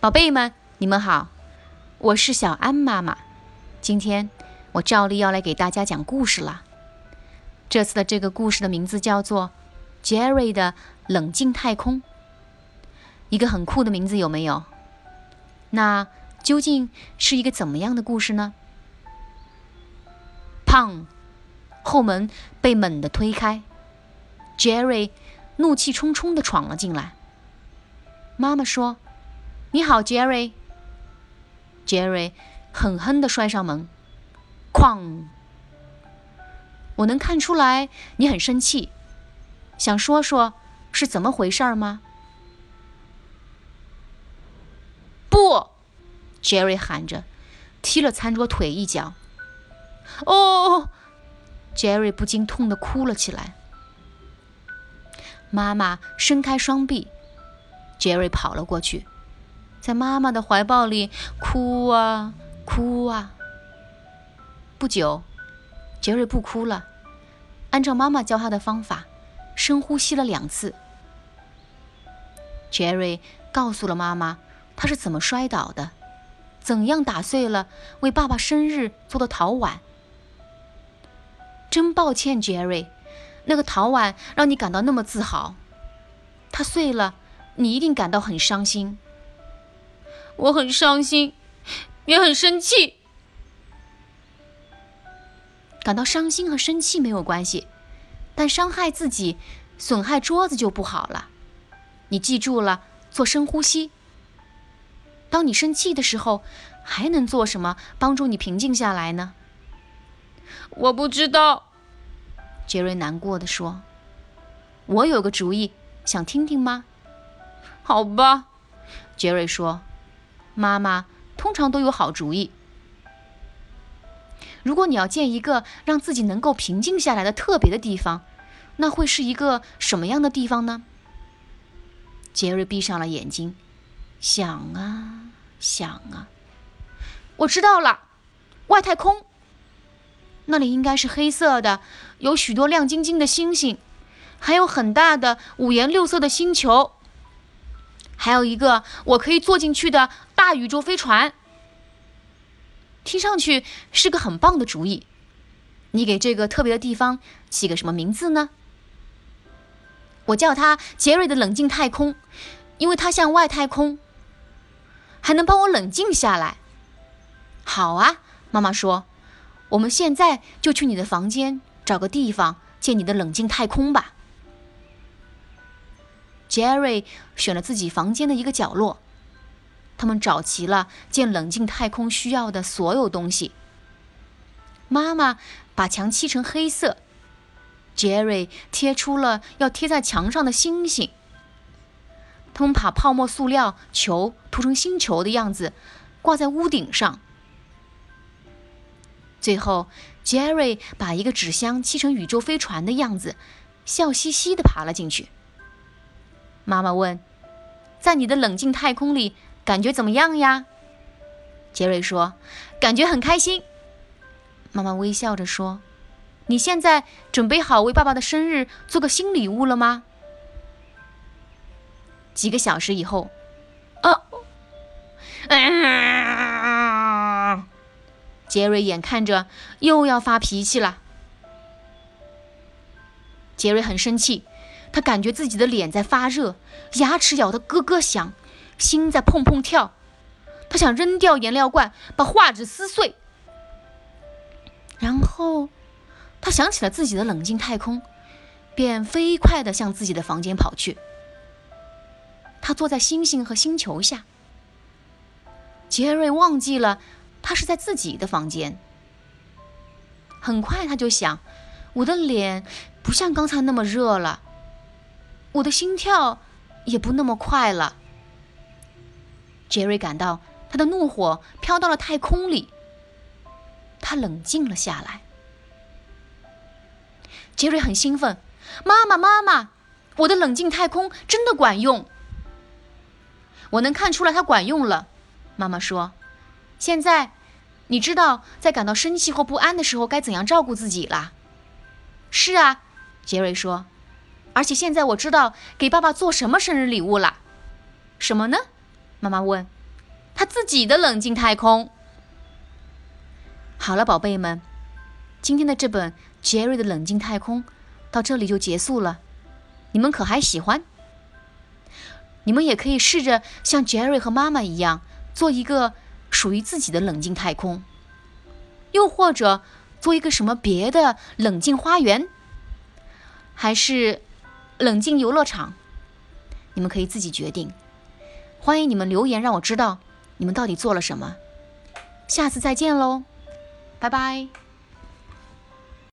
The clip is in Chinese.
宝贝们，你们好，我是小安妈妈。今天我照例要来给大家讲故事了。这次的这个故事的名字叫做《Jerry 的冷静太空》，一个很酷的名字，有没有？那究竟是一个怎么样的故事呢？砰！后门被猛地推开，Jerry 怒气冲冲地闯了进来。妈妈说：“你好，Jerry。” Jerry 狠狠地摔上门，哐！我能看出来你很生气，想说说是怎么回事吗？不！Jerry 喊着，踢了餐桌腿一脚。哦！Jerry 不禁痛得哭了起来。妈妈伸开双臂，Jerry 跑了过去，在妈妈的怀抱里哭啊哭啊。不久杰瑞不哭了，按照妈妈教他的方法，深呼吸了两次。杰瑞告诉了妈妈他是怎么摔倒的，怎样打碎了为爸爸生日做的陶碗。真抱歉杰瑞那个陶碗让你感到那么自豪，它碎了，你一定感到很伤心。我很伤心，也很生气。感到伤心和生气没有关系，但伤害自己、损害桌子就不好了。你记住了，做深呼吸。当你生气的时候，还能做什么帮助你平静下来呢？我不知道，杰瑞难过的说：“我有个主意，想听听吗？”好吧，杰瑞说：“妈妈通常都有好主意。如果你要建一个让自己能够平静下来的特别的地方，那会是一个什么样的地方呢？”杰瑞闭上了眼睛，想啊想啊，我知道了，外太空。那里应该是黑色的，有许多亮晶晶的星星，还有很大的五颜六色的星球，还有一个我可以坐进去的大宇宙飞船。听上去是个很棒的主意。你给这个特别的地方起个什么名字呢？我叫它杰瑞的冷静太空，因为它像外太空，还能帮我冷静下来。好啊，妈妈说。我们现在就去你的房间，找个地方建你的冷静太空吧。Jerry 选了自己房间的一个角落，他们找齐了建冷静太空需要的所有东西。妈妈把墙漆成黑色，Jerry 贴出了要贴在墙上的星星。他们把泡沫塑料球涂成星球的样子，挂在屋顶上。最后，Jerry 把一个纸箱漆成宇宙飞船的样子，笑嘻嘻地爬了进去。妈妈问：“在你的冷静太空里，感觉怎么样呀？”杰瑞说：“感觉很开心。”妈妈微笑着说：“你现在准备好为爸爸的生日做个新礼物了吗？”几个小时以后，哦，啊！杰瑞眼看着又要发脾气了。杰瑞很生气，他感觉自己的脸在发热，牙齿咬得咯咯响，心在砰砰跳。他想扔掉颜料罐，把画纸撕碎。然后，他想起了自己的冷静太空，便飞快地向自己的房间跑去。他坐在星星和星球下。杰瑞忘记了。他是在自己的房间。很快他就想，我的脸不像刚才那么热了，我的心跳也不那么快了。杰瑞感到他的怒火飘到了太空里，他冷静了下来。杰瑞很兴奋，妈妈，妈妈，我的冷静太空真的管用！我能看出来它管用了，妈妈说。现在，你知道在感到生气或不安的时候该怎样照顾自己了。是啊，杰瑞说。而且现在我知道给爸爸做什么生日礼物了。什么呢？妈妈问。他自己的冷静太空。好了，宝贝们，今天的这本杰瑞的冷静太空到这里就结束了。你们可还喜欢？你们也可以试着像杰瑞和妈妈一样，做一个属于自己的冷静太空，又或者做一个什么别的冷静花园，还是冷静游乐场，你们可以自己决定。欢迎你们留言让我知道你们到底做了什么。下次再见喽，拜拜。